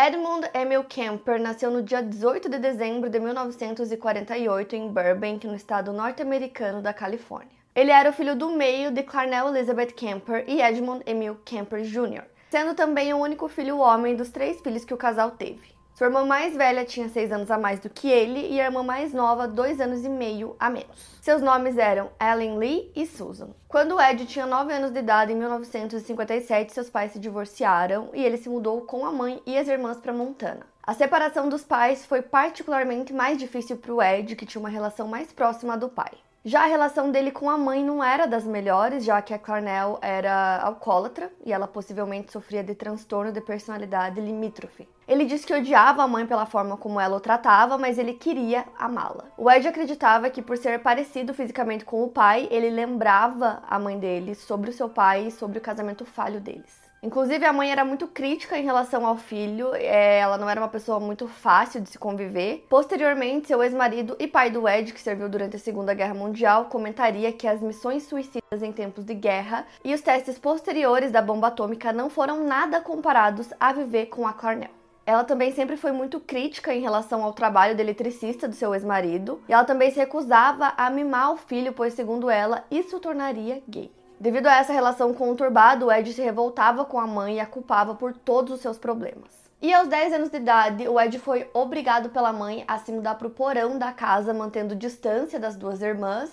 Edmund Emil Kemper nasceu no dia 18 de dezembro de 1948 em Burbank, no estado norte-americano da Califórnia. Ele era o filho do meio de Clarnell Elizabeth Kemper e Edmund Emil Kemper Jr., sendo também o único filho homem dos três filhos que o casal teve. Sua irmã mais velha tinha seis anos a mais do que ele e a irmã mais nova dois anos e meio a menos. Seus nomes eram Ellen Lee e Susan. Quando Ed tinha nove anos de idade, em 1957, seus pais se divorciaram e ele se mudou com a mãe e as irmãs para Montana. A separação dos pais foi particularmente mais difícil para o Ed, que tinha uma relação mais próxima do pai. Já a relação dele com a mãe não era das melhores, já que a Clarnell era alcoólatra e ela possivelmente sofria de transtorno de personalidade limítrofe. Ele disse que odiava a mãe pela forma como ela o tratava, mas ele queria amá-la. O Ed acreditava que, por ser parecido fisicamente com o pai, ele lembrava a mãe dele sobre o seu pai e sobre o casamento falho deles. Inclusive, a mãe era muito crítica em relação ao filho, é, ela não era uma pessoa muito fácil de se conviver. Posteriormente, seu ex-marido e pai do Ed, que serviu durante a Segunda Guerra Mundial, comentaria que as missões suicidas em tempos de guerra e os testes posteriores da bomba atômica não foram nada comparados a viver com a Clarnell. Ela também sempre foi muito crítica em relação ao trabalho de eletricista do seu ex-marido, e ela também se recusava a mimar o filho, pois, segundo ela, isso o tornaria gay. Devido a essa relação conturbada, o Ed se revoltava com a mãe e a culpava por todos os seus problemas. E aos 10 anos de idade, o Ed foi obrigado pela mãe a se mudar para o porão da casa, mantendo distância das duas irmãs.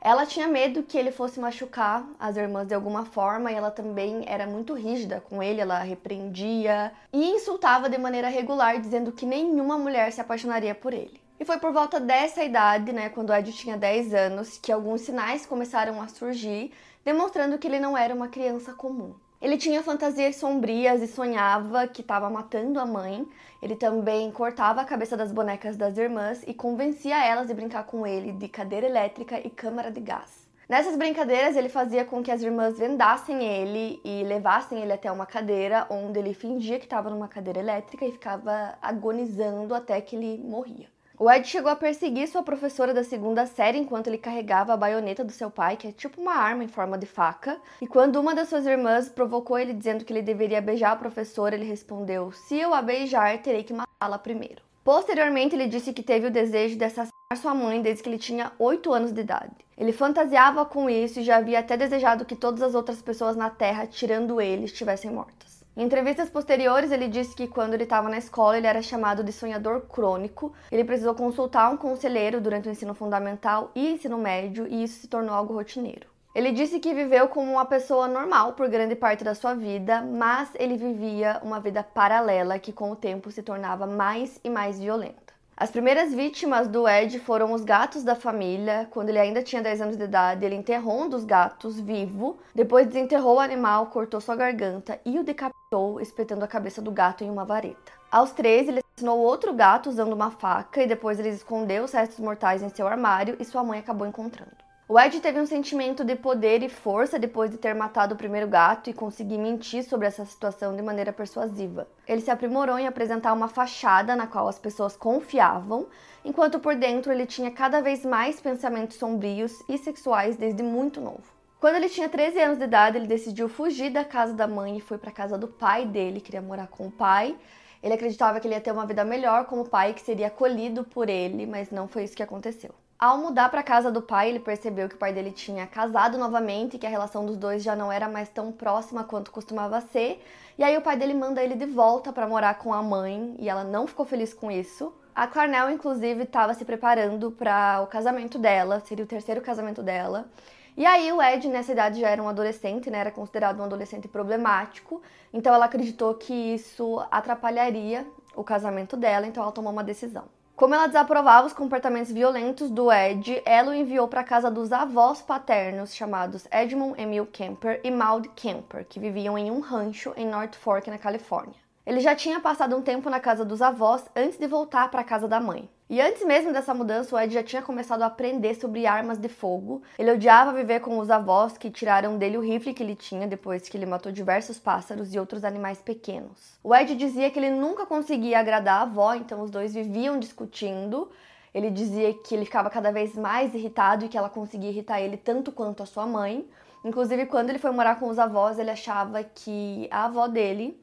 Ela tinha medo que ele fosse machucar as irmãs de alguma forma e ela também era muito rígida com ele, ela repreendia e insultava de maneira regular, dizendo que nenhuma mulher se apaixonaria por ele. E foi por volta dessa idade, né, quando o Ed tinha 10 anos, que alguns sinais começaram a surgir demonstrando que ele não era uma criança comum. Ele tinha fantasias sombrias e sonhava que estava matando a mãe. Ele também cortava a cabeça das bonecas das irmãs e convencia elas de brincar com ele de cadeira elétrica e câmara de gás. Nessas brincadeiras, ele fazia com que as irmãs vendassem ele e levassem ele até uma cadeira, onde ele fingia que estava numa cadeira elétrica e ficava agonizando até que ele morria. O Ed chegou a perseguir sua professora da segunda série enquanto ele carregava a baioneta do seu pai, que é tipo uma arma em forma de faca. E quando uma das suas irmãs provocou ele dizendo que ele deveria beijar a professora, ele respondeu: Se eu a beijar, terei que matá-la primeiro. Posteriormente, ele disse que teve o desejo de assassinar sua mãe desde que ele tinha 8 anos de idade. Ele fantasiava com isso e já havia até desejado que todas as outras pessoas na Terra, tirando ele, estivessem mortas. Em entrevistas posteriores, ele disse que quando ele estava na escola, ele era chamado de sonhador crônico. Ele precisou consultar um conselheiro durante o ensino fundamental e ensino médio, e isso se tornou algo rotineiro. Ele disse que viveu como uma pessoa normal por grande parte da sua vida, mas ele vivia uma vida paralela que com o tempo se tornava mais e mais violenta. As primeiras vítimas do Ed foram os gatos da família. Quando ele ainda tinha 10 anos de idade, ele enterrou um dos gatos vivo, depois desenterrou o animal, cortou sua garganta e o decapitou, espetando a cabeça do gato em uma vareta. Aos 13, ele assassinou outro gato usando uma faca e depois ele escondeu os restos mortais em seu armário e sua mãe acabou encontrando. O Ed teve um sentimento de poder e força depois de ter matado o primeiro gato e conseguir mentir sobre essa situação de maneira persuasiva. Ele se aprimorou em apresentar uma fachada na qual as pessoas confiavam, enquanto por dentro ele tinha cada vez mais pensamentos sombrios e sexuais desde muito novo. Quando ele tinha 13 anos de idade, ele decidiu fugir da casa da mãe e foi para a casa do pai dele, queria morar com o pai. Ele acreditava que ele ia ter uma vida melhor como pai, que seria acolhido por ele, mas não foi isso que aconteceu. Ao mudar para casa do pai, ele percebeu que o pai dele tinha casado novamente que a relação dos dois já não era mais tão próxima quanto costumava ser. E aí o pai dele manda ele de volta para morar com a mãe e ela não ficou feliz com isso. A Clarnell, inclusive, estava se preparando para o casamento dela, seria o terceiro casamento dela. E aí o Ed, nessa idade, já era um adolescente, né? Era considerado um adolescente problemático. Então ela acreditou que isso atrapalharia o casamento dela, então ela tomou uma decisão. Como ela desaprovava os comportamentos violentos do Ed, ela o enviou para a casa dos avós paternos chamados Edmund Emil Kemper e Maud Kemper, que viviam em um rancho em North Fork, na Califórnia. Ele já tinha passado um tempo na casa dos avós antes de voltar para a casa da mãe. E antes mesmo dessa mudança, o Ed já tinha começado a aprender sobre armas de fogo. Ele odiava viver com os avós que tiraram dele o rifle que ele tinha depois que ele matou diversos pássaros e outros animais pequenos. O Ed dizia que ele nunca conseguia agradar a avó, então os dois viviam discutindo. Ele dizia que ele ficava cada vez mais irritado e que ela conseguia irritar ele tanto quanto a sua mãe. Inclusive, quando ele foi morar com os avós, ele achava que a avó dele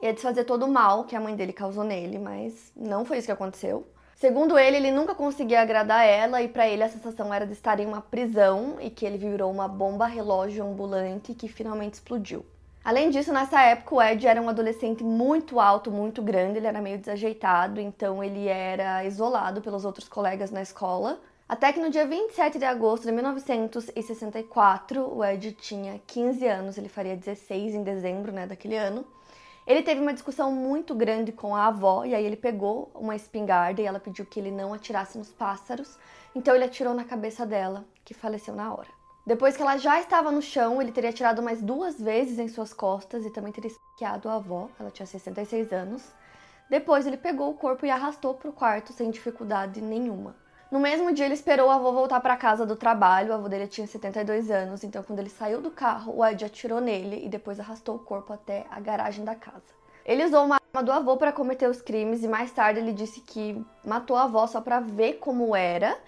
ia desfazer todo o mal que a mãe dele causou nele, mas não foi isso que aconteceu. Segundo ele, ele nunca conseguia agradar ela e para ele a sensação era de estar em uma prisão e que ele virou uma bomba relógio ambulante que finalmente explodiu. Além disso, nessa época o Ed era um adolescente muito alto, muito grande, ele era meio desajeitado, então ele era isolado pelos outros colegas na escola. Até que no dia 27 de agosto de 1964, o Ed tinha 15 anos, ele faria 16 em dezembro né, daquele ano. Ele teve uma discussão muito grande com a avó e aí ele pegou uma espingarda e ela pediu que ele não atirasse nos pássaros. Então ele atirou na cabeça dela, que faleceu na hora. Depois que ela já estava no chão, ele teria atirado mais duas vezes em suas costas e também teria esfaqueado a avó, ela tinha 66 anos. Depois ele pegou o corpo e arrastou para o quarto sem dificuldade nenhuma. No mesmo dia, ele esperou o avô voltar para casa do trabalho. O avô dele tinha 72 anos, então quando ele saiu do carro, o Ed atirou nele e depois arrastou o corpo até a garagem da casa. Ele usou uma arma do avô para cometer os crimes e mais tarde ele disse que matou a avó só para ver como era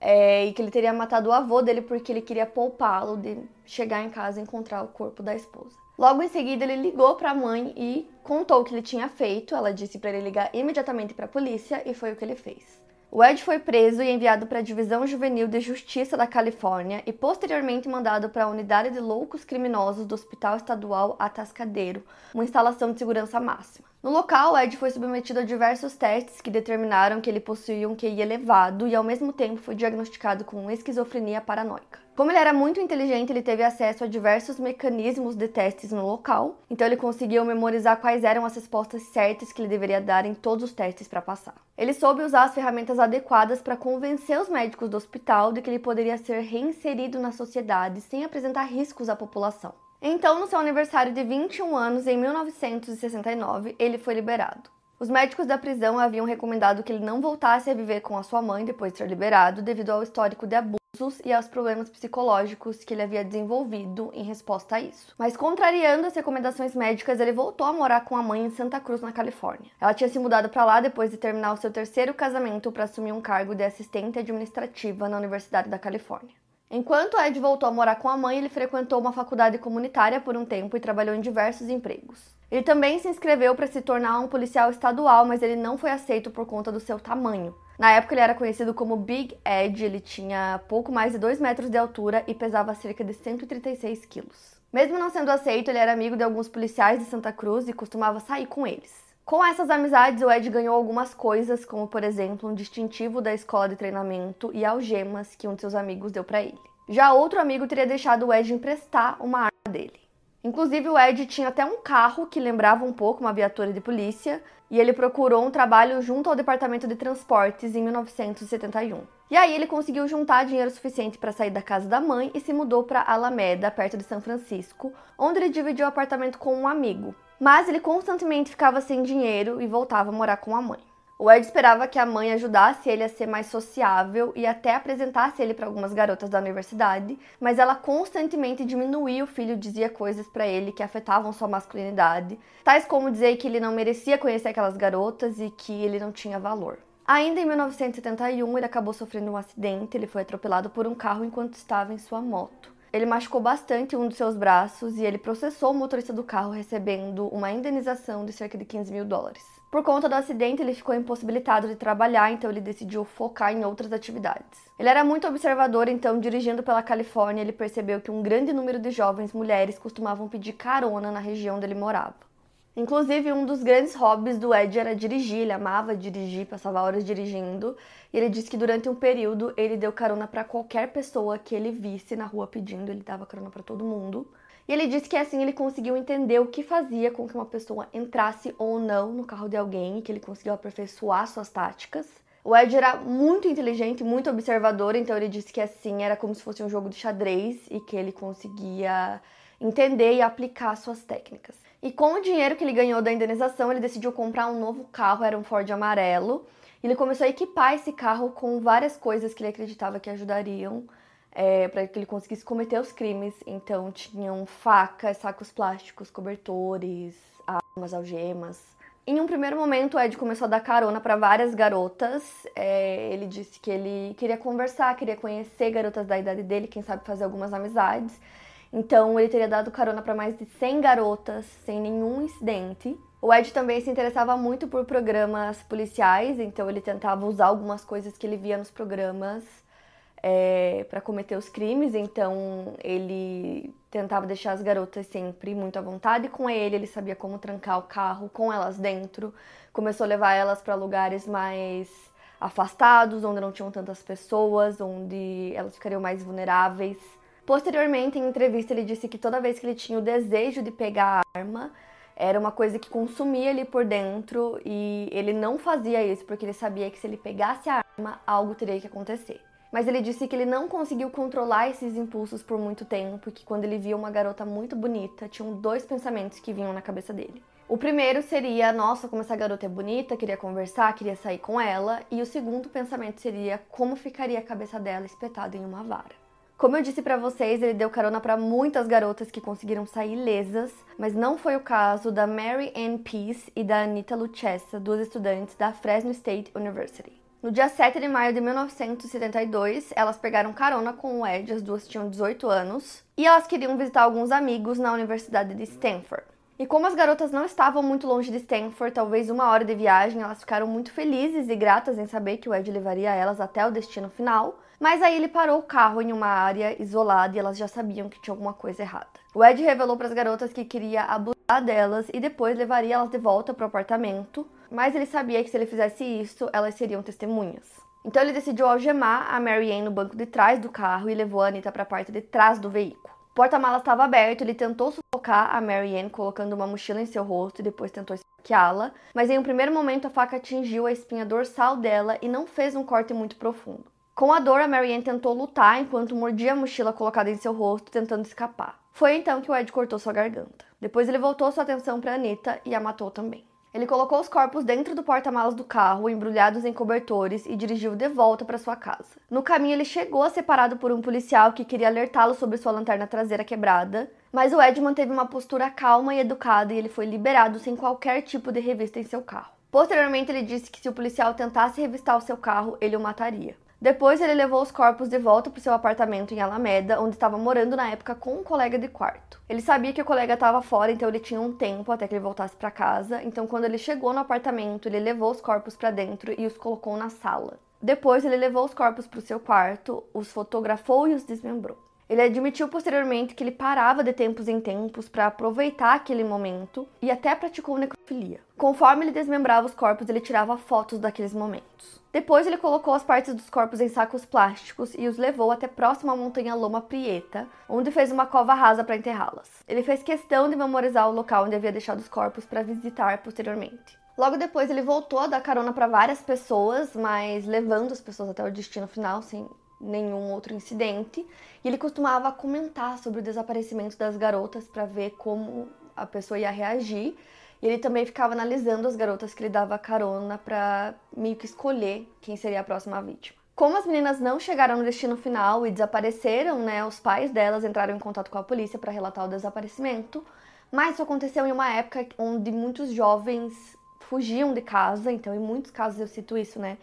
é, e que ele teria matado o avô dele porque ele queria poupá-lo de chegar em casa e encontrar o corpo da esposa. Logo em seguida, ele ligou para a mãe e contou o que ele tinha feito. Ela disse para ele ligar imediatamente para a polícia e foi o que ele fez. O Ed foi preso e enviado para a Divisão Juvenil de Justiça da Califórnia e posteriormente mandado para a Unidade de Loucos Criminosos do Hospital Estadual Atascadeiro, uma instalação de segurança máxima. No local, Ed foi submetido a diversos testes que determinaram que ele possuía um QI elevado e, ao mesmo tempo, foi diagnosticado com esquizofrenia paranoica. Como ele era muito inteligente, ele teve acesso a diversos mecanismos de testes no local, então ele conseguiu memorizar quais eram as respostas certas que ele deveria dar em todos os testes para passar. Ele soube usar as ferramentas adequadas para convencer os médicos do hospital de que ele poderia ser reinserido na sociedade sem apresentar riscos à população. Então, no seu aniversário de 21 anos, em 1969, ele foi liberado. Os médicos da prisão haviam recomendado que ele não voltasse a viver com a sua mãe depois de ser liberado, devido ao histórico de abusos e aos problemas psicológicos que ele havia desenvolvido em resposta a isso. Mas, contrariando as recomendações médicas, ele voltou a morar com a mãe em Santa Cruz, na Califórnia. Ela tinha se mudado para lá depois de terminar o seu terceiro casamento para assumir um cargo de assistente administrativa na Universidade da Califórnia. Enquanto Ed voltou a morar com a mãe, ele frequentou uma faculdade comunitária por um tempo e trabalhou em diversos empregos. Ele também se inscreveu para se tornar um policial estadual, mas ele não foi aceito por conta do seu tamanho. Na época ele era conhecido como Big Ed, ele tinha pouco mais de 2 metros de altura e pesava cerca de 136 quilos. Mesmo não sendo aceito, ele era amigo de alguns policiais de Santa Cruz e costumava sair com eles. Com essas amizades, o Ed ganhou algumas coisas, como por exemplo um distintivo da escola de treinamento e algemas que um de seus amigos deu para ele. Já outro amigo teria deixado o Ed emprestar uma arma dele. Inclusive, o Ed tinha até um carro que lembrava um pouco uma viatura de polícia, e ele procurou um trabalho junto ao Departamento de Transportes em 1971. E aí ele conseguiu juntar dinheiro suficiente para sair da casa da mãe e se mudou para Alameda, perto de São Francisco, onde ele dividiu o apartamento com um amigo, mas ele constantemente ficava sem dinheiro e voltava a morar com a mãe. O Ed esperava que a mãe ajudasse ele a ser mais sociável e até apresentasse ele para algumas garotas da universidade, mas ela constantemente diminuía o filho, dizia coisas para ele que afetavam sua masculinidade, tais como dizer que ele não merecia conhecer aquelas garotas e que ele não tinha valor. Ainda em 1971, ele acabou sofrendo um acidente, ele foi atropelado por um carro enquanto estava em sua moto. Ele machucou bastante um dos seus braços e ele processou o motorista do carro, recebendo uma indenização de cerca de 15 mil dólares. Por conta do acidente, ele ficou impossibilitado de trabalhar, então ele decidiu focar em outras atividades. Ele era muito observador, então, dirigindo pela Califórnia, ele percebeu que um grande número de jovens mulheres costumavam pedir carona na região onde ele morava. Inclusive, um dos grandes hobbies do Ed era dirigir, ele amava dirigir, passava horas dirigindo, e ele disse que durante um período ele deu carona para qualquer pessoa que ele visse na rua pedindo, ele dava carona para todo mundo. E ele disse que assim ele conseguiu entender o que fazia com que uma pessoa entrasse ou não no carro de alguém, que ele conseguiu aperfeiçoar suas táticas. O Ed era muito inteligente, muito observador, então ele disse que assim era como se fosse um jogo de xadrez e que ele conseguia entender e aplicar suas técnicas. E com o dinheiro que ele ganhou da indenização, ele decidiu comprar um novo carro, era um Ford amarelo. E ele começou a equipar esse carro com várias coisas que ele acreditava que ajudariam é, para que ele conseguisse cometer os crimes. Então tinham facas, sacos plásticos, cobertores, armas, algemas. Em um primeiro momento, Ed começou a dar carona para várias garotas. É, ele disse que ele queria conversar, queria conhecer garotas da idade dele, quem sabe fazer algumas amizades. Então, ele teria dado carona para mais de 100 garotas sem nenhum incidente. O Ed também se interessava muito por programas policiais, então ele tentava usar algumas coisas que ele via nos programas é, para cometer os crimes. Então, ele tentava deixar as garotas sempre muito à vontade com ele, ele sabia como trancar o carro com elas dentro, começou a levar elas para lugares mais afastados, onde não tinham tantas pessoas, onde elas ficariam mais vulneráveis. Posteriormente, em entrevista, ele disse que toda vez que ele tinha o desejo de pegar a arma, era uma coisa que consumia ele por dentro e ele não fazia isso porque ele sabia que se ele pegasse a arma, algo teria que acontecer mas ele disse que ele não conseguiu controlar esses impulsos por muito tempo, porque quando ele via uma garota muito bonita, tinham dois pensamentos que vinham na cabeça dele. O primeiro seria, nossa, como essa garota é bonita, queria conversar, queria sair com ela, e o segundo pensamento seria como ficaria a cabeça dela espetada em uma vara. Como eu disse para vocês, ele deu carona para muitas garotas que conseguiram sair lesas, mas não foi o caso da Mary Ann Peace e da Anita Lucchessa, duas estudantes da Fresno State University. No dia 7 de maio de 1972, elas pegaram carona com o Ed, as duas tinham 18 anos, e elas queriam visitar alguns amigos na Universidade de Stanford. E como as garotas não estavam muito longe de Stanford, talvez uma hora de viagem, elas ficaram muito felizes e gratas em saber que o Ed levaria elas até o destino final. Mas aí ele parou o carro em uma área isolada e elas já sabiam que tinha alguma coisa errada. O Ed revelou para as garotas que queria abusar delas e depois levaria elas de volta para o apartamento, mas ele sabia que se ele fizesse isso, elas seriam testemunhas. Então ele decidiu algemar a Mary no banco de trás do carro e levou a Anita para a parte de trás do veículo. O porta-malas estava aberto, ele tentou sufocar a Mary colocando uma mochila em seu rosto e depois tentou esfaqueá-la, mas em um primeiro momento a faca atingiu a espinha dorsal dela e não fez um corte muito profundo. Com a dor, a Mary Ann tentou lutar enquanto mordia a mochila colocada em seu rosto, tentando escapar. Foi então que o Ed cortou sua garganta. Depois ele voltou sua atenção para Anita e a matou também. Ele colocou os corpos dentro do porta-malas do carro, embrulhados em cobertores, e dirigiu de volta para sua casa. No caminho, ele chegou a ser parado por um policial que queria alertá-lo sobre sua lanterna traseira quebrada, mas o Ed manteve uma postura calma e educada e ele foi liberado sem qualquer tipo de revista em seu carro. Posteriormente, ele disse que se o policial tentasse revistar o seu carro, ele o mataria. Depois, ele levou os corpos de volta para seu apartamento em Alameda, onde estava morando na época com um colega de quarto. Ele sabia que o colega estava fora, então ele tinha um tempo até que ele voltasse para casa. Então, quando ele chegou no apartamento, ele levou os corpos para dentro e os colocou na sala. Depois, ele levou os corpos para o seu quarto, os fotografou e os desmembrou. Ele admitiu posteriormente que ele parava de tempos em tempos para aproveitar aquele momento e até praticou necrofilia. Conforme ele desmembrava os corpos, ele tirava fotos daqueles momentos. Depois ele colocou as partes dos corpos em sacos plásticos e os levou até próximo à montanha Loma Prieta, onde fez uma cova rasa para enterrá-las. Ele fez questão de memorizar o local onde havia deixado os corpos para visitar posteriormente. Logo depois ele voltou a dar carona para várias pessoas, mas levando as pessoas até o destino final sem nenhum outro incidente. E ele costumava comentar sobre o desaparecimento das garotas para ver como a pessoa ia reagir. E ele também ficava analisando as garotas que ele dava carona para meio que escolher quem seria a próxima vítima. Como as meninas não chegaram no destino final e desapareceram, né, os pais delas entraram em contato com a polícia para relatar o desaparecimento. Mas isso aconteceu em uma época onde muitos jovens fugiam de casa, então em muitos casos eu cito isso, né?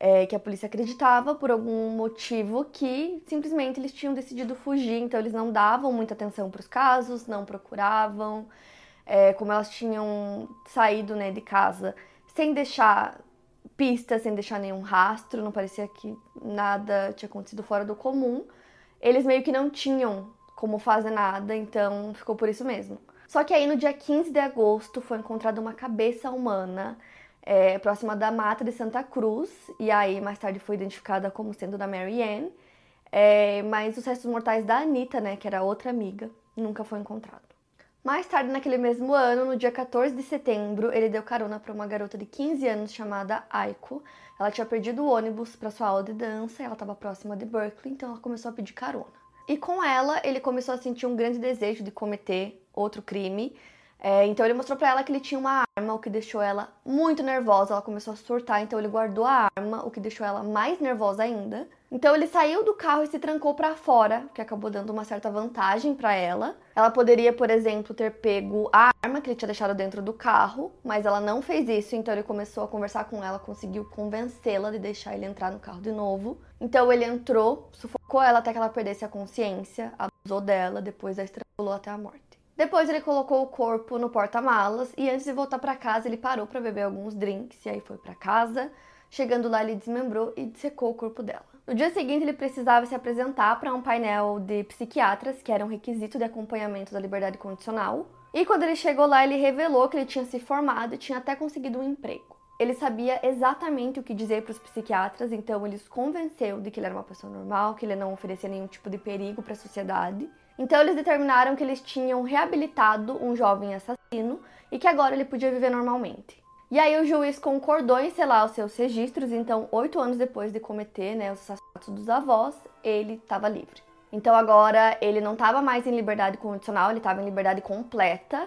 é, que a polícia acreditava por algum motivo que simplesmente eles tinham decidido fugir, então eles não davam muita atenção para os casos, não procuravam, é, como elas tinham saído né, de casa sem deixar pistas, sem deixar nenhum rastro, não parecia que nada tinha acontecido fora do comum. Eles meio que não tinham como fazer nada, então ficou por isso mesmo. Só que aí no dia 15 de agosto foi encontrada uma cabeça humana é, próxima da mata de Santa Cruz, e aí mais tarde foi identificada como sendo da Mary Ann. É, mas os restos mortais da Anitta, né, que era outra amiga, nunca foi encontrado. Mais tarde, naquele mesmo ano, no dia 14 de setembro, ele deu carona para uma garota de 15 anos chamada Aiko. Ela tinha perdido o ônibus para sua aula de dança, ela estava próxima de Berkeley, então ela começou a pedir carona. E com ela, ele começou a sentir um grande desejo de cometer outro crime, É, então ele mostrou para ela que ele tinha uma arma, o que deixou ela muito nervosa. Ela começou a surtar, então ele guardou a arma, o que deixou ela mais nervosa ainda. Então ele saiu do carro e se trancou para fora, que acabou dando uma certa vantagem para ela. Ela poderia, por exemplo, ter pego a arma que ele tinha deixado dentro do carro, mas ela não fez isso, então ele começou a conversar com ela, conseguiu convencê-la de deixar ele entrar no carro de novo. Então ele entrou, sufocou ela até que ela perdesse a consciência, abusou dela, depois a estrangulou até a morte. Depois ele colocou o corpo no porta-malas e antes de voltar para casa ele parou para beber alguns drinks e aí foi para casa. Chegando lá ele desmembrou e dissecou o corpo dela. No dia seguinte ele precisava se apresentar para um painel de psiquiatras, que era um requisito de acompanhamento da liberdade condicional. E quando ele chegou lá ele revelou que ele tinha se formado e tinha até conseguido um emprego. Ele sabia exatamente o que dizer para os psiquiatras, então ele os convenceu de que ele era uma pessoa normal, que ele não oferecia nenhum tipo de perigo para a sociedade então eles determinaram que eles tinham reabilitado um jovem assassino e que agora ele podia viver normalmente. E aí o juiz concordou em selar os seus registros, então oito anos depois de cometer né, os assassinatos dos avós, ele estava livre. Então agora ele não estava mais em liberdade condicional, ele estava em liberdade completa.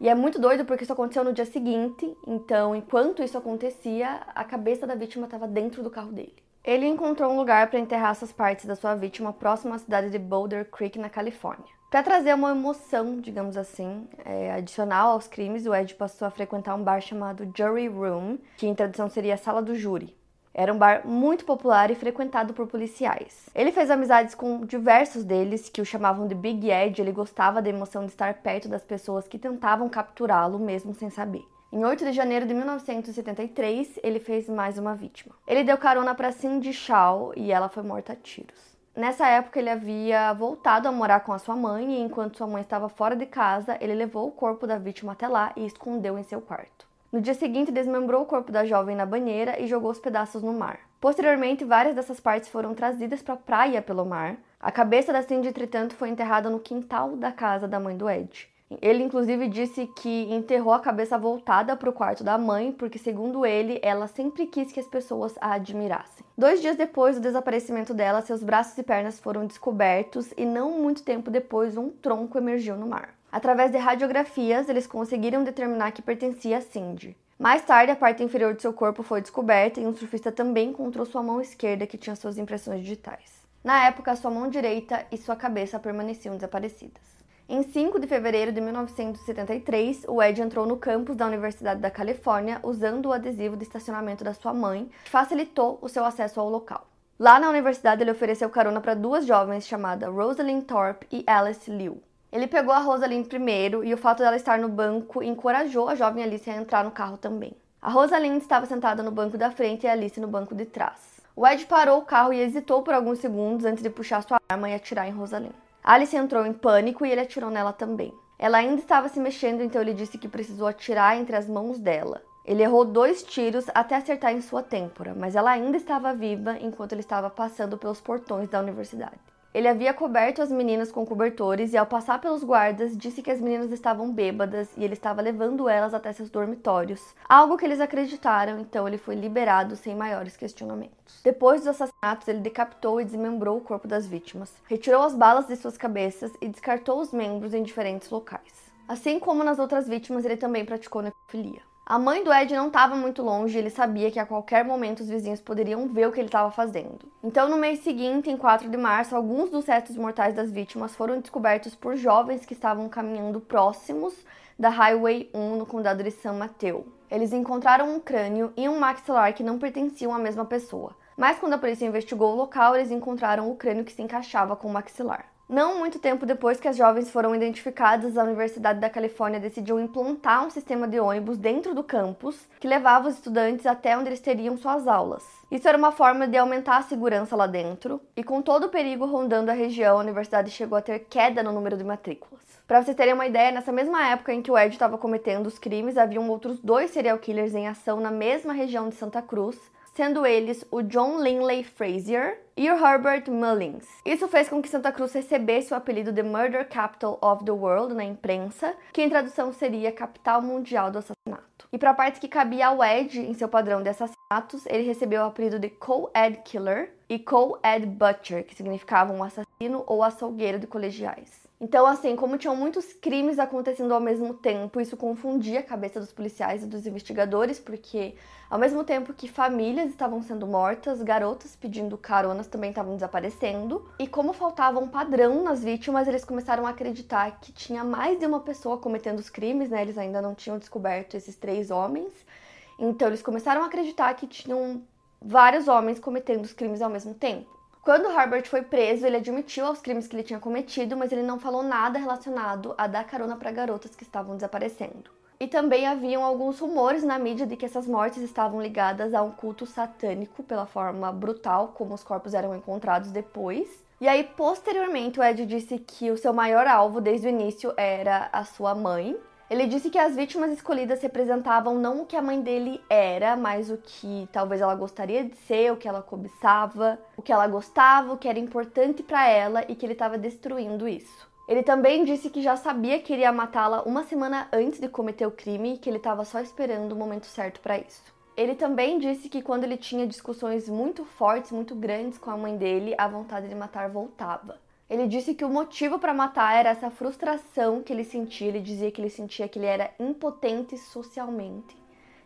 E é muito doido porque isso aconteceu no dia seguinte, então enquanto isso acontecia, a cabeça da vítima estava dentro do carro dele. Ele encontrou um lugar para enterrar essas partes da sua vítima próximo à cidade de Boulder Creek, na Califórnia. Para trazer uma emoção, digamos assim, é, adicional aos crimes, o Ed passou a frequentar um bar chamado Jury Room, que em tradução seria Sala do Júri. Era um bar muito popular e frequentado por policiais. Ele fez amizades com diversos deles, que o chamavam de Big Ed. Ele gostava da emoção de estar perto das pessoas que tentavam capturá-lo, mesmo sem saber. Em 8 de janeiro de 1973, ele fez mais uma vítima. Ele deu carona para Cindy Shaw e ela foi morta a tiros. Nessa época, ele havia voltado a morar com a sua mãe e, enquanto sua mãe estava fora de casa, ele levou o corpo da vítima até lá e escondeu em seu quarto. No dia seguinte, desmembrou o corpo da jovem na banheira e jogou os pedaços no mar. Posteriormente, várias dessas partes foram trazidas para a praia pelo mar. A cabeça da Cindy, entretanto, foi enterrada no quintal da casa da mãe do Ed. Ele, inclusive, disse que enterrou a cabeça voltada para o quarto da mãe, porque, segundo ele, ela sempre quis que as pessoas a admirassem. Dois dias depois do desaparecimento dela, seus braços e pernas foram descobertos e, não muito tempo depois, um tronco emergiu no mar. Através de radiografias, eles conseguiram determinar que pertencia a Cindy. Mais tarde, a parte inferior de seu corpo foi descoberta e um surfista também encontrou sua mão esquerda, que tinha suas impressões digitais. Na época, sua mão direita e sua cabeça permaneciam desaparecidas. Em 5 de fevereiro de 1973, o Ed entrou no campus da Universidade da Califórnia usando o adesivo de estacionamento da sua mãe, que facilitou o seu acesso ao local. Lá na universidade, ele ofereceu carona para duas jovens chamadas Rosalind Thorpe e Alice Liu. Ele pegou a Rosalind primeiro e o fato dela estar no banco encorajou a jovem Alice a entrar no carro também. A Rosalind estava sentada no banco da frente e a Alice no banco de trás. O Ed parou o carro e hesitou por alguns segundos antes de puxar sua arma e atirar em Rosalind. Alice entrou em pânico e ele atirou nela também. Ela ainda estava se mexendo, então ele disse que precisou atirar entre as mãos dela. Ele errou dois tiros até acertar em sua têmpora, mas ela ainda estava viva enquanto ele estava passando pelos portões da universidade. Ele havia coberto as meninas com cobertores e, ao passar pelos guardas, disse que as meninas estavam bêbadas e ele estava levando elas até seus dormitórios, algo que eles acreditaram, então ele foi liberado sem maiores questionamentos. Depois dos assassinatos, ele decapitou e desmembrou o corpo das vítimas, retirou as balas de suas cabeças e descartou os membros em diferentes locais. Assim como nas outras vítimas, ele também praticou necrofilia. A mãe do Ed não estava muito longe ele sabia que a qualquer momento os vizinhos poderiam ver o que ele estava fazendo. Então, no mês seguinte, em 4 de março, alguns dos restos mortais das vítimas foram descobertos por jovens que estavam caminhando próximos da Highway 1 no condado de San Mateo. Eles encontraram um crânio e um maxilar que não pertenciam à mesma pessoa. Mas quando a polícia investigou o local, eles encontraram o crânio que se encaixava com o maxilar. Não muito tempo depois que as jovens foram identificadas, a Universidade da Califórnia decidiu implantar um sistema de ônibus dentro do campus que levava os estudantes até onde eles teriam suas aulas. Isso era uma forma de aumentar a segurança lá dentro, e com todo o perigo rondando a região, a universidade chegou a ter queda no número de matrículas. Para vocês terem uma ideia, nessa mesma época em que o Ed estava cometendo os crimes, haviam outros dois serial killers em ação na mesma região de Santa Cruz, sendo eles o John Linley Frazier e o Herbert Mullins. Isso fez com que Santa Cruz recebesse o apelido de Murder Capital of the World na imprensa, que em tradução seria Capital Mundial do Assassinato. E para a parte que cabia ao Ed em seu padrão de assassinatos, ele recebeu o apelido de Co-Ed Killer e Co-Ed Butcher, que significavam um assassino ou açougueiro de colegiais. Então, assim, como tinham muitos crimes acontecendo ao mesmo tempo, isso confundia a cabeça dos policiais e dos investigadores, porque ao mesmo tempo que famílias estavam sendo mortas, garotas pedindo caronas também estavam desaparecendo. E como faltava um padrão nas vítimas, eles começaram a acreditar que tinha mais de uma pessoa cometendo os crimes, né? Eles ainda não tinham descoberto esses três homens. Então, eles começaram a acreditar que tinham vários homens cometendo os crimes ao mesmo tempo. Quando Herbert foi preso, ele admitiu aos crimes que ele tinha cometido, mas ele não falou nada relacionado a dar carona para garotas que estavam desaparecendo. E também haviam alguns rumores na mídia de que essas mortes estavam ligadas a um culto satânico pela forma brutal como os corpos eram encontrados depois. E aí, posteriormente, o Ed disse que o seu maior alvo desde o início era a sua mãe, ele disse que as vítimas escolhidas representavam não o que a mãe dele era, mas o que talvez ela gostaria de ser, o que ela cobiçava, o que ela gostava, o que era importante para ela e que ele estava destruindo isso. Ele também disse que já sabia que iria matá-la uma semana antes de cometer o crime e que ele estava só esperando o momento certo para isso. Ele também disse que quando ele tinha discussões muito fortes, muito grandes com a mãe dele, a vontade de matar voltava. Ele disse que o motivo para matar era essa frustração que ele sentia. Ele dizia que ele sentia que ele era impotente socialmente.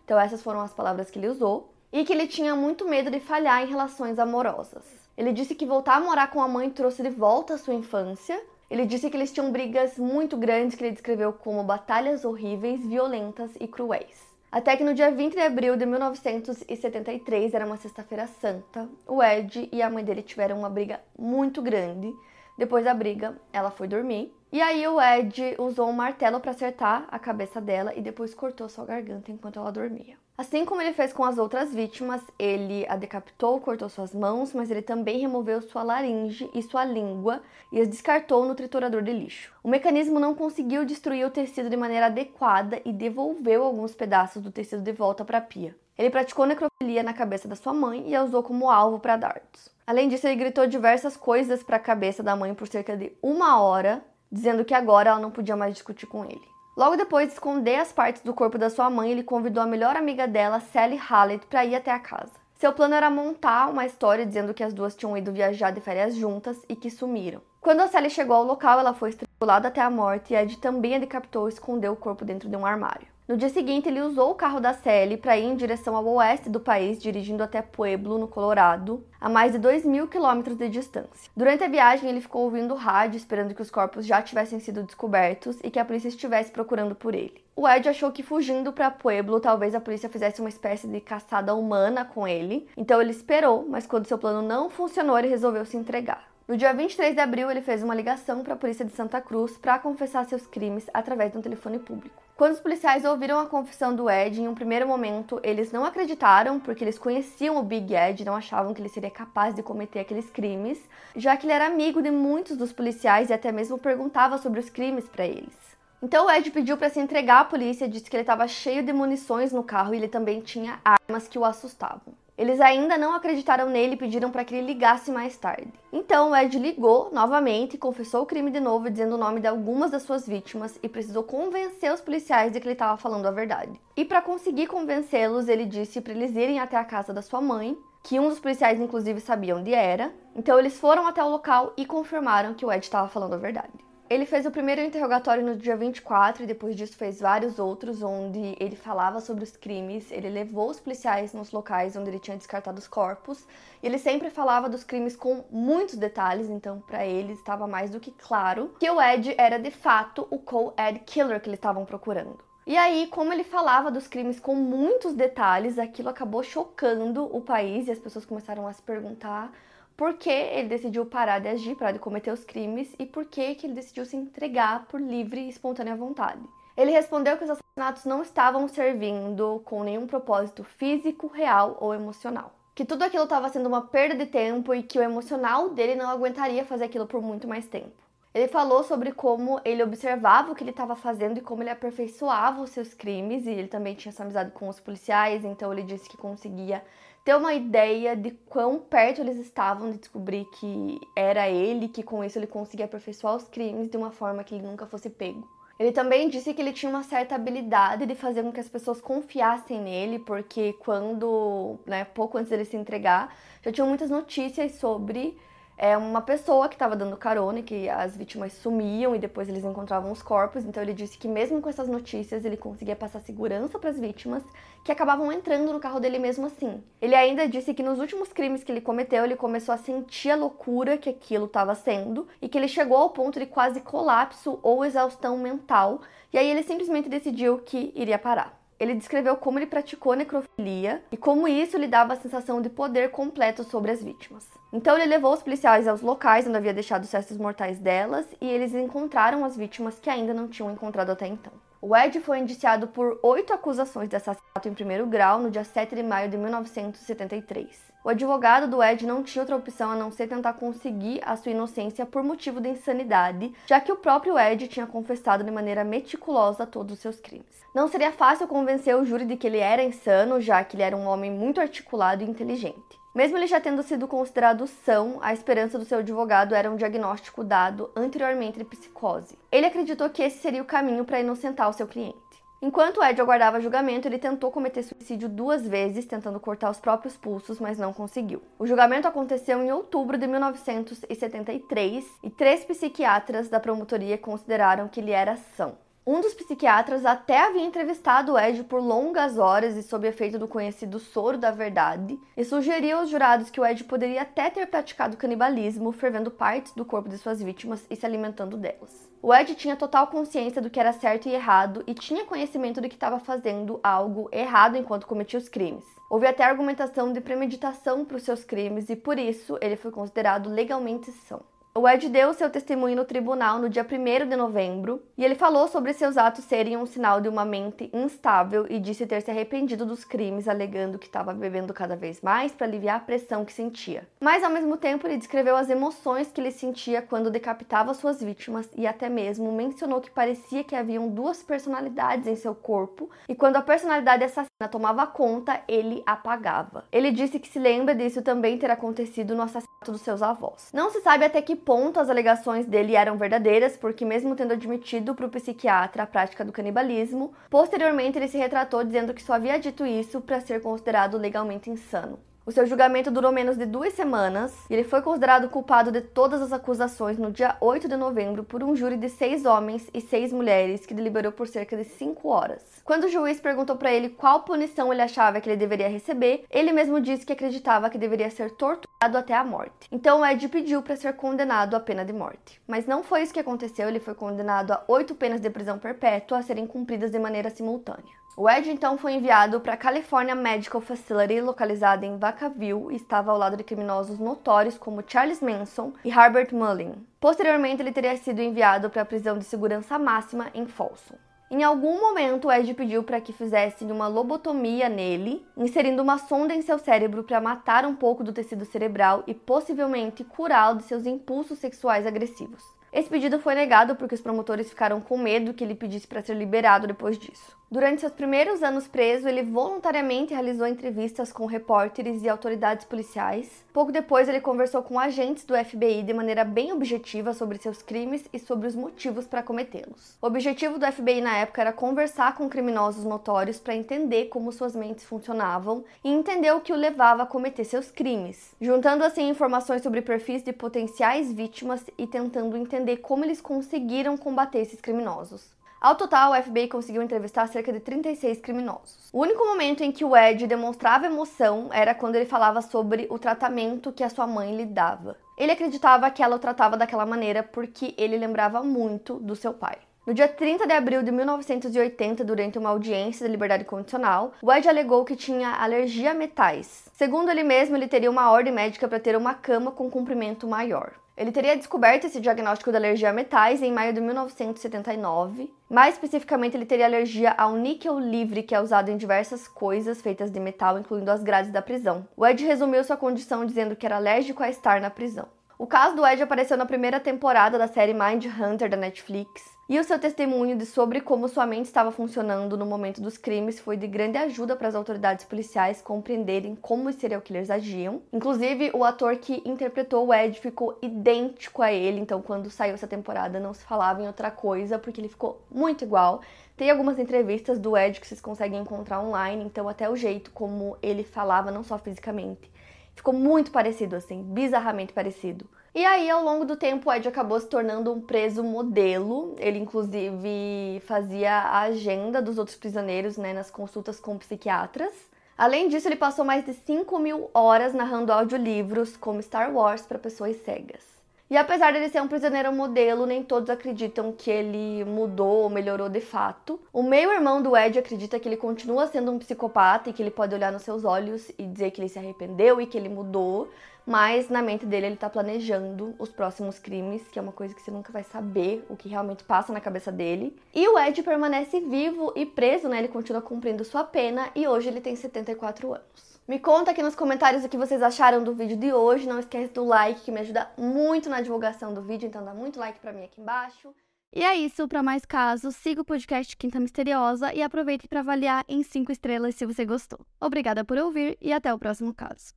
Então, essas foram as palavras que ele usou. E que ele tinha muito medo de falhar em relações amorosas. Ele disse que voltar a morar com a mãe trouxe de volta a sua infância. Ele disse que eles tinham brigas muito grandes que ele descreveu como batalhas horríveis, violentas e cruéis. Até que no dia 20 de abril de 1973, era uma sexta-feira santa, o Ed e a mãe dele tiveram uma briga muito grande depois da briga, ela foi dormir. E aí o Ed usou um martelo para acertar a cabeça dela e depois cortou sua garganta enquanto ela dormia. Assim como ele fez com as outras vítimas, ele a decapitou, cortou suas mãos, mas ele também removeu sua laringe e sua língua e as descartou no triturador de lixo. O mecanismo não conseguiu destruir o tecido de maneira adequada e devolveu alguns pedaços do tecido de volta para a pia. Ele praticou necrofilia na cabeça da sua mãe e a usou como alvo para dardos. Além disso, ele gritou diversas coisas para a cabeça da mãe por cerca de uma hora, dizendo que agora ela não podia mais discutir com ele. Logo depois de esconder as partes do corpo da sua mãe, ele convidou a melhor amiga dela, Sally Hallett, para ir até a casa. Seu plano era montar uma história dizendo que as duas tinham ido viajar de férias juntas e que sumiram. Quando a Sally chegou ao local, ela foi estrangulada até a morte e Ed também a decapitou e escondeu o corpo dentro de um armário. No dia seguinte, ele usou o carro da Sally para ir em direção ao oeste do país, dirigindo até Pueblo, no Colorado, a mais de 2 mil quilômetros de distância. Durante a viagem, ele ficou ouvindo rádio, esperando que os corpos já tivessem sido descobertos e que a polícia estivesse procurando por ele. O Ed achou que fugindo para Pueblo, talvez a polícia fizesse uma espécie de caçada humana com ele, então ele esperou, mas quando seu plano não funcionou, ele resolveu se entregar. No dia 23 de abril, ele fez uma ligação para a polícia de Santa Cruz para confessar seus crimes através de um telefone público. Quando os policiais ouviram a confissão do Ed, em um primeiro momento, eles não acreditaram, porque eles conheciam o Big Ed e não achavam que ele seria capaz de cometer aqueles crimes, já que ele era amigo de muitos dos policiais e até mesmo perguntava sobre os crimes para eles. Então o Ed pediu para se entregar à polícia, disse que ele estava cheio de munições no carro e ele também tinha armas que o assustavam. Eles ainda não acreditaram nele e pediram para que ele ligasse mais tarde. Então o Ed ligou novamente e confessou o crime de novo, dizendo o nome de algumas das suas vítimas e precisou convencer os policiais de que ele estava falando a verdade. E para conseguir convencê-los, ele disse para eles irem até a casa da sua mãe, que um dos policiais inclusive sabia onde era. Então eles foram até o local e confirmaram que o Ed estava falando a verdade. Ele fez o primeiro interrogatório no dia 24 e depois disso fez vários outros onde ele falava sobre os crimes, ele levou os policiais nos locais onde ele tinha descartado os corpos, e ele sempre falava dos crimes com muitos detalhes, então para ele estava mais do que claro que o Ed era de fato o co-ed killer que eles estavam procurando. E aí, como ele falava dos crimes com muitos detalhes, aquilo acabou chocando o país e as pessoas começaram a se perguntar por que ele decidiu parar de agir, parar de cometer os crimes e por que, que ele decidiu se entregar por livre e espontânea vontade. Ele respondeu que os assassinatos não estavam servindo com nenhum propósito físico, real ou emocional. Que tudo aquilo estava sendo uma perda de tempo e que o emocional dele não aguentaria fazer aquilo por muito mais tempo. Ele falou sobre como ele observava o que ele estava fazendo e como ele aperfeiçoava os seus crimes, e ele também tinha essa amizade com os policiais, então ele disse que conseguia ter uma ideia de quão perto eles estavam de descobrir que era ele, que com isso ele conseguia aperfeiçoar os crimes de uma forma que ele nunca fosse pego. Ele também disse que ele tinha uma certa habilidade de fazer com que as pessoas confiassem nele, porque quando, né, pouco antes dele se entregar, já tinham muitas notícias sobre é uma pessoa que estava dando carona e que as vítimas sumiam e depois eles encontravam os corpos. Então ele disse que mesmo com essas notícias ele conseguia passar segurança para as vítimas que acabavam entrando no carro dele mesmo assim. Ele ainda disse que nos últimos crimes que ele cometeu, ele começou a sentir a loucura que aquilo estava sendo e que ele chegou ao ponto de quase colapso ou exaustão mental. E aí ele simplesmente decidiu que iria parar. Ele descreveu como ele praticou necrofilia e como isso lhe dava a sensação de poder completo sobre as vítimas. Então ele levou os policiais aos locais onde havia deixado os restos mortais delas e eles encontraram as vítimas que ainda não tinham encontrado até então. O Ed foi indiciado por oito acusações de assassinato em primeiro grau no dia 7 de maio de 1973. O advogado do Ed não tinha outra opção a não ser tentar conseguir a sua inocência por motivo de insanidade, já que o próprio Ed tinha confessado de maneira meticulosa todos os seus crimes. Não seria fácil convencer o júri de que ele era insano, já que ele era um homem muito articulado e inteligente. Mesmo ele já tendo sido considerado são, a esperança do seu advogado era um diagnóstico dado anteriormente de psicose. Ele acreditou que esse seria o caminho para inocentar o seu cliente. Enquanto Ed aguardava julgamento, ele tentou cometer suicídio duas vezes, tentando cortar os próprios pulsos, mas não conseguiu. O julgamento aconteceu em outubro de 1973 e três psiquiatras da promotoria consideraram que ele era são. Um dos psiquiatras até havia entrevistado Ed por longas horas e sob efeito do conhecido soro da verdade, e sugeriu aos jurados que o Ed poderia até ter praticado canibalismo, fervendo partes do corpo de suas vítimas e se alimentando delas. O Ed tinha total consciência do que era certo e errado e tinha conhecimento de que estava fazendo algo errado enquanto cometia os crimes. Houve até argumentação de premeditação para os seus crimes e por isso ele foi considerado legalmente são. O Ed deu seu testemunho no tribunal no dia 1 de novembro e ele falou sobre seus atos serem um sinal de uma mente instável e disse ter se arrependido dos crimes, alegando que estava bebendo cada vez mais para aliviar a pressão que sentia. Mas ao mesmo tempo ele descreveu as emoções que ele sentia quando decapitava suas vítimas e até mesmo mencionou que parecia que haviam duas personalidades em seu corpo e quando a personalidade assassina tomava conta, ele apagava. Ele disse que se lembra disso também ter acontecido no assassinato dos seus avós. Não se sabe até que ponto as alegações dele eram verdadeiras, porque, mesmo tendo admitido para o psiquiatra a prática do canibalismo, posteriormente ele se retratou dizendo que só havia dito isso para ser considerado legalmente insano. O seu julgamento durou menos de duas semanas e ele foi considerado culpado de todas as acusações no dia 8 de novembro por um júri de seis homens e seis mulheres que deliberou por cerca de cinco horas. Quando o juiz perguntou para ele qual punição ele achava que ele deveria receber, ele mesmo disse que acreditava que deveria ser torturado até a morte. Então Ed pediu para ser condenado à pena de morte. Mas não foi isso que aconteceu, ele foi condenado a oito penas de prisão perpétua a serem cumpridas de maneira simultânea. O Ed então foi enviado para a California Medical Facility, localizada em Vacaville, e estava ao lado de criminosos notórios como Charles Manson e Herbert Mullin. Posteriormente, ele teria sido enviado para a prisão de segurança máxima em Folsom. Em algum momento, Ed pediu para que fizessem uma lobotomia nele, inserindo uma sonda em seu cérebro para matar um pouco do tecido cerebral e possivelmente curá-lo de seus impulsos sexuais agressivos. Esse pedido foi negado porque os promotores ficaram com medo que ele pedisse para ser liberado depois disso. Durante seus primeiros anos preso, ele voluntariamente realizou entrevistas com repórteres e autoridades policiais. Pouco depois, ele conversou com agentes do FBI de maneira bem objetiva sobre seus crimes e sobre os motivos para cometê-los. O objetivo do FBI na época era conversar com criminosos notórios para entender como suas mentes funcionavam e entender o que o levava a cometer seus crimes, juntando assim informações sobre perfis de potenciais vítimas e tentando entender como eles conseguiram combater esses criminosos. Ao total, o FBI conseguiu entrevistar cerca de 36 criminosos. O único momento em que o Ed demonstrava emoção era quando ele falava sobre o tratamento que a sua mãe lhe dava. Ele acreditava que ela o tratava daquela maneira porque ele lembrava muito do seu pai. No dia 30 de abril de 1980, durante uma audiência de liberdade condicional, o Ed alegou que tinha alergia a metais. Segundo ele mesmo, ele teria uma ordem médica para ter uma cama com comprimento maior. Ele teria descoberto esse diagnóstico de alergia a metais em maio de 1979. Mais especificamente, ele teria alergia ao níquel livre, que é usado em diversas coisas feitas de metal, incluindo as grades da prisão. O Ed resumiu sua condição dizendo que era alérgico a estar na prisão. O caso do Ed apareceu na primeira temporada da série Mind Hunter da Netflix, e o seu testemunho de sobre como sua mente estava funcionando no momento dos crimes foi de grande ajuda para as autoridades policiais compreenderem como os serial killers agiam. Inclusive, o ator que interpretou o Ed ficou idêntico a ele, então quando saiu essa temporada não se falava em outra coisa, porque ele ficou muito igual. Tem algumas entrevistas do Ed que vocês conseguem encontrar online, então até o jeito como ele falava, não só fisicamente, Ficou muito parecido, assim, bizarramente parecido. E aí, ao longo do tempo, o Ed acabou se tornando um preso modelo. Ele, inclusive, fazia a agenda dos outros prisioneiros né, nas consultas com psiquiatras. Além disso, ele passou mais de 5 mil horas narrando audiolivros como Star Wars para pessoas cegas. E apesar dele ser um prisioneiro modelo, nem todos acreditam que ele mudou ou melhorou de fato. O meio-irmão do Ed acredita que ele continua sendo um psicopata e que ele pode olhar nos seus olhos e dizer que ele se arrependeu e que ele mudou, mas na mente dele ele tá planejando os próximos crimes, que é uma coisa que você nunca vai saber o que realmente passa na cabeça dele. E o Ed permanece vivo e preso, né? Ele continua cumprindo sua pena e hoje ele tem 74 anos. Me conta aqui nos comentários o que vocês acharam do vídeo de hoje. Não esquece do like, que me ajuda muito na divulgação do vídeo, então dá muito like pra mim aqui embaixo. E é isso, para mais casos, siga o podcast Quinta Misteriosa e aproveite para avaliar em 5 estrelas se você gostou. Obrigada por ouvir e até o próximo caso.